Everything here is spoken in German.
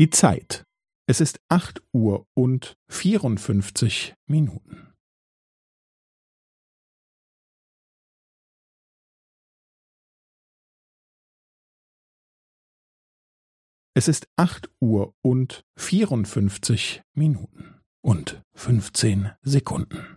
Die Zeit. Es ist acht Uhr und vierundfünfzig Minuten. Es ist acht Uhr und vierundfünfzig Minuten und fünfzehn Sekunden.